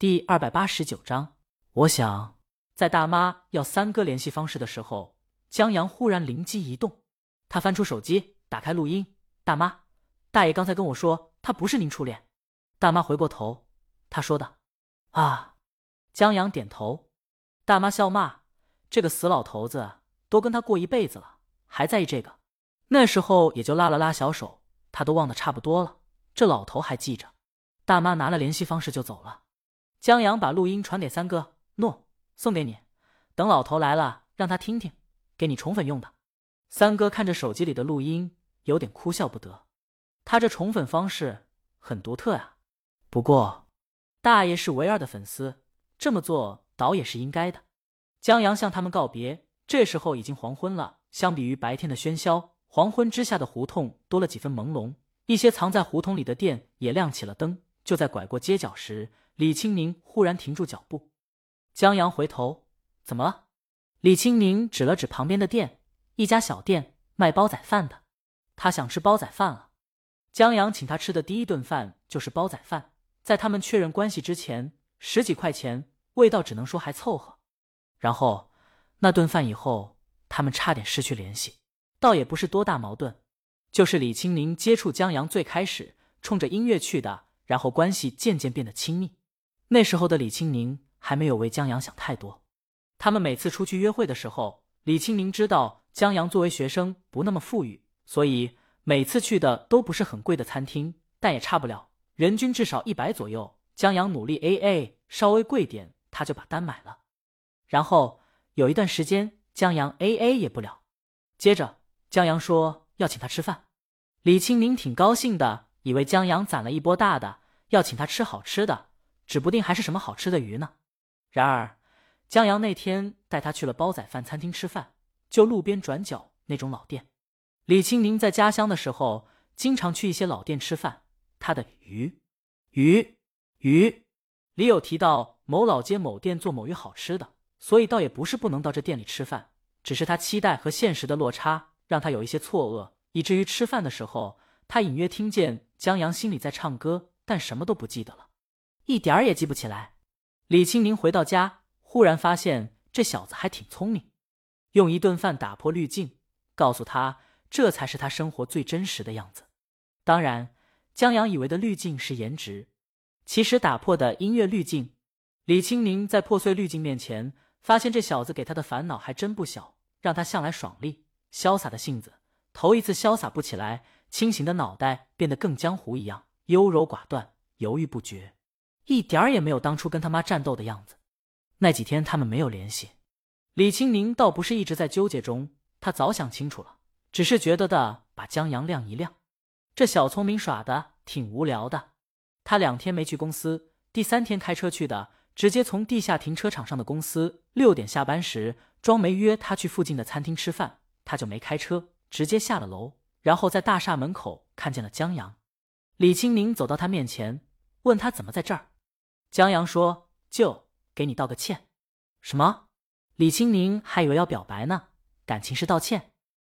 第二百八十九章，我想在大妈要三哥联系方式的时候，江阳忽然灵机一动，他翻出手机，打开录音。大妈，大爷刚才跟我说他不是您初恋。大妈回过头，他说的。啊，江阳点头。大妈笑骂：“这个死老头子，都跟他过一辈子了，还在意这个？那时候也就拉了拉小手，他都忘得差不多了。这老头还记着。”大妈拿了联系方式就走了。江阳把录音传给三哥，诺，送给你。等老头来了，让他听听，给你宠粉用的。三哥看着手机里的录音，有点哭笑不得。他这宠粉方式很独特啊。不过，大爷是唯二的粉丝，这么做倒也是应该的。江阳向他们告别，这时候已经黄昏了。相比于白天的喧嚣，黄昏之下的胡同多了几分朦胧。一些藏在胡同里的店也亮起了灯。就在拐过街角时。李青宁忽然停住脚步，江阳回头，怎么了？李青宁指了指旁边的店，一家小店卖煲仔饭的，他想吃煲仔饭了。江阳请他吃的第一顿饭就是煲仔饭，在他们确认关系之前，十几块钱，味道只能说还凑合。然后那顿饭以后，他们差点失去联系，倒也不是多大矛盾，就是李青宁接触江阳最开始冲着音乐去的，然后关系渐渐变得亲密。那时候的李青宁还没有为江阳想太多。他们每次出去约会的时候，李青宁知道江阳作为学生不那么富裕，所以每次去的都不是很贵的餐厅，但也差不了，人均至少一百左右。江阳努力 A A，稍微贵点他就把单买了。然后有一段时间江阳 A A 也不了，接着江阳说要请他吃饭，李青宁挺高兴的，以为江阳攒了一波大的，要请他吃好吃的。指不定还是什么好吃的鱼呢。然而，江阳那天带他去了煲仔饭餐厅吃饭，就路边转角那种老店。李青宁在家乡的时候，经常去一些老店吃饭。他的鱼，鱼，鱼里有提到某老街某店做某鱼好吃的，所以倒也不是不能到这店里吃饭，只是他期待和现实的落差让他有一些错愕，以至于吃饭的时候，他隐约听见江阳心里在唱歌，但什么都不记得了。一点儿也记不起来。李青宁回到家，忽然发现这小子还挺聪明，用一顿饭打破滤镜，告诉他这才是他生活最真实的样子。当然，江阳以为的滤镜是颜值，其实打破的音乐滤镜。李青宁在破碎滤镜面前，发现这小子给他的烦恼还真不小，让他向来爽利潇洒的性子，头一次潇洒不起来，清醒的脑袋变得更江湖一样，优柔寡断，犹豫不决。一点儿也没有当初跟他妈战斗的样子。那几天他们没有联系，李青宁倒不是一直在纠结中，他早想清楚了，只是觉得的把江阳晾一晾。这小聪明耍的挺无聊的。他两天没去公司，第三天开车去的，直接从地下停车场上的公司。六点下班时，庄梅约他去附近的餐厅吃饭，他就没开车，直接下了楼，然后在大厦门口看见了江阳。李青宁走到他面前，问他怎么在这儿。江阳说：“就给你道个歉。”什么？李青宁还以为要表白呢，感情是道歉。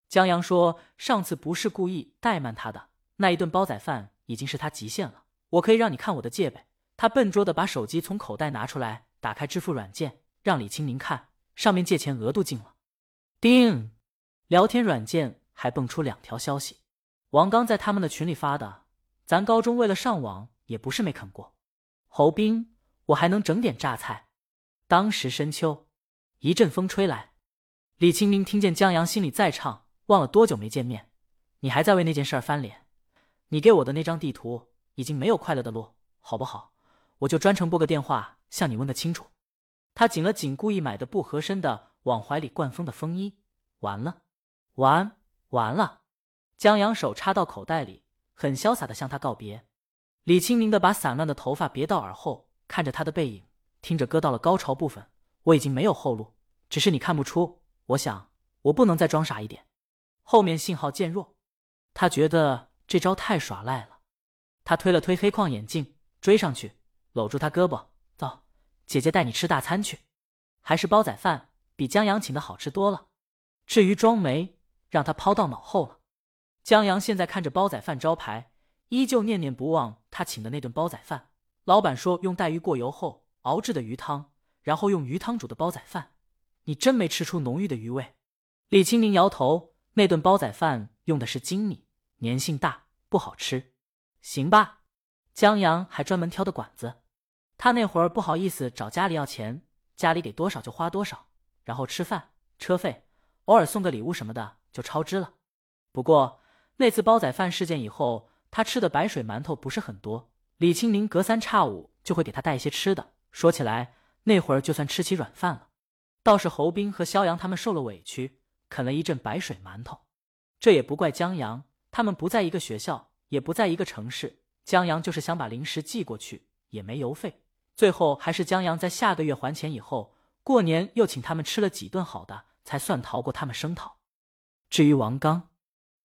江阳说：“上次不是故意怠慢他的，那一顿煲仔饭已经是他极限了。我可以让你看我的戒备。”他笨拙的把手机从口袋拿出来，打开支付软件，让李青宁看，上面借钱额度进了。叮，聊天软件还蹦出两条消息：王刚在他们的群里发的，咱高中为了上网也不是没啃过。侯斌，我还能整点榨菜。当时深秋，一阵风吹来，李清明听见江阳心里在唱：“忘了多久没见面，你还在为那件事翻脸。你给我的那张地图已经没有快乐的路，好不好？我就专程拨个电话向你问个清楚。”他紧了紧故意买的不合身的往怀里灌风的风衣，完了，完完了。江阳手插到口袋里，很潇洒的向他告别。李清明的把散乱的头发别到耳后，看着他的背影，听着歌到了高潮部分，我已经没有后路，只是你看不出。我想，我不能再装傻一点。后面信号渐弱，他觉得这招太耍赖了。他推了推黑框眼镜，追上去，搂住他胳膊，走，姐姐带你吃大餐去，还是煲仔饭，比江阳请的好吃多了。至于装没，让他抛到脑后了。江阳现在看着煲仔饭招牌。依旧念念不忘他请的那顿煲仔饭。老板说用带鱼过油后，熬制的鱼汤，然后用鱼汤煮的煲仔饭。你真没吃出浓郁的鱼味。李清明摇头，那顿煲仔饭用的是精米，粘性大，不好吃。行吧，江阳还专门挑的馆子。他那会儿不好意思找家里要钱，家里给多少就花多少，然后吃饭、车费，偶尔送个礼物什么的就超支了。不过那次煲仔饭事件以后，他吃的白水馒头不是很多。李清林隔三差五就会给他带一些吃的。说起来，那会儿就算吃起软饭了。倒是侯斌和肖阳他们受了委屈，啃了一阵白水馒头。这也不怪江阳，他们不在一个学校，也不在一个城市。江阳就是想把零食寄过去，也没邮费。最后还是江阳在下个月还钱以后，过年又请他们吃了几顿好的，才算逃过他们声讨。至于王刚，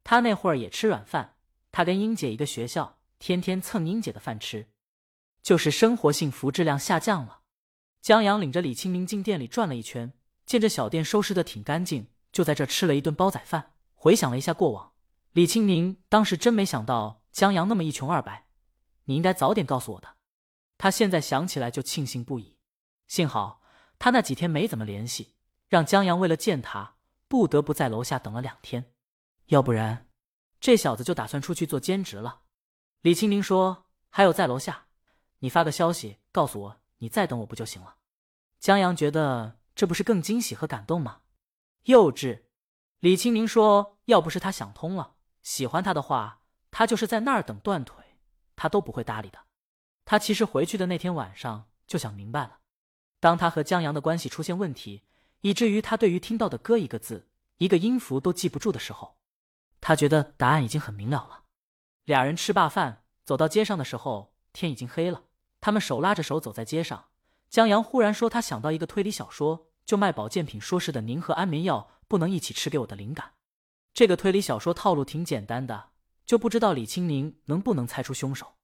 他那会儿也吃软饭，他跟英姐一个学校，天天蹭英姐的饭吃，就是生活幸福质量下降了。江阳领着李清明进店里转了一圈，见这小店收拾的挺干净，就在这吃了一顿煲仔饭。回想了一下过往，李清明当时真没想到江阳那么一穷二白，你应该早点告诉我的。他现在想起来就庆幸不已，幸好他那几天没怎么联系，让江阳为了见他不得不在楼下等了两天，要不然这小子就打算出去做兼职了。李清明说：“还有在楼下，你发个消息告诉我，你再等我不就行了。”江阳觉得这不是更惊喜和感动吗？幼稚！李清明说：“要不是他想通了，喜欢他的话，他就是在那儿等断腿，他都不会搭理的。他其实回去的那天晚上就想明白了，当他和江阳的关系出现问题，以至于他对于听到的歌一个字、一个音符都记不住的时候，他觉得答案已经很明了了。俩人吃罢饭，走到街上的时候，天已经黑了。他们手拉着手走在街上。”江阳忽然说：“他想到一个推理小说，就卖保健品说是的宁和安眠药不能一起吃，给我的灵感。这个推理小说套路挺简单的，就不知道李青宁能不能猜出凶手。”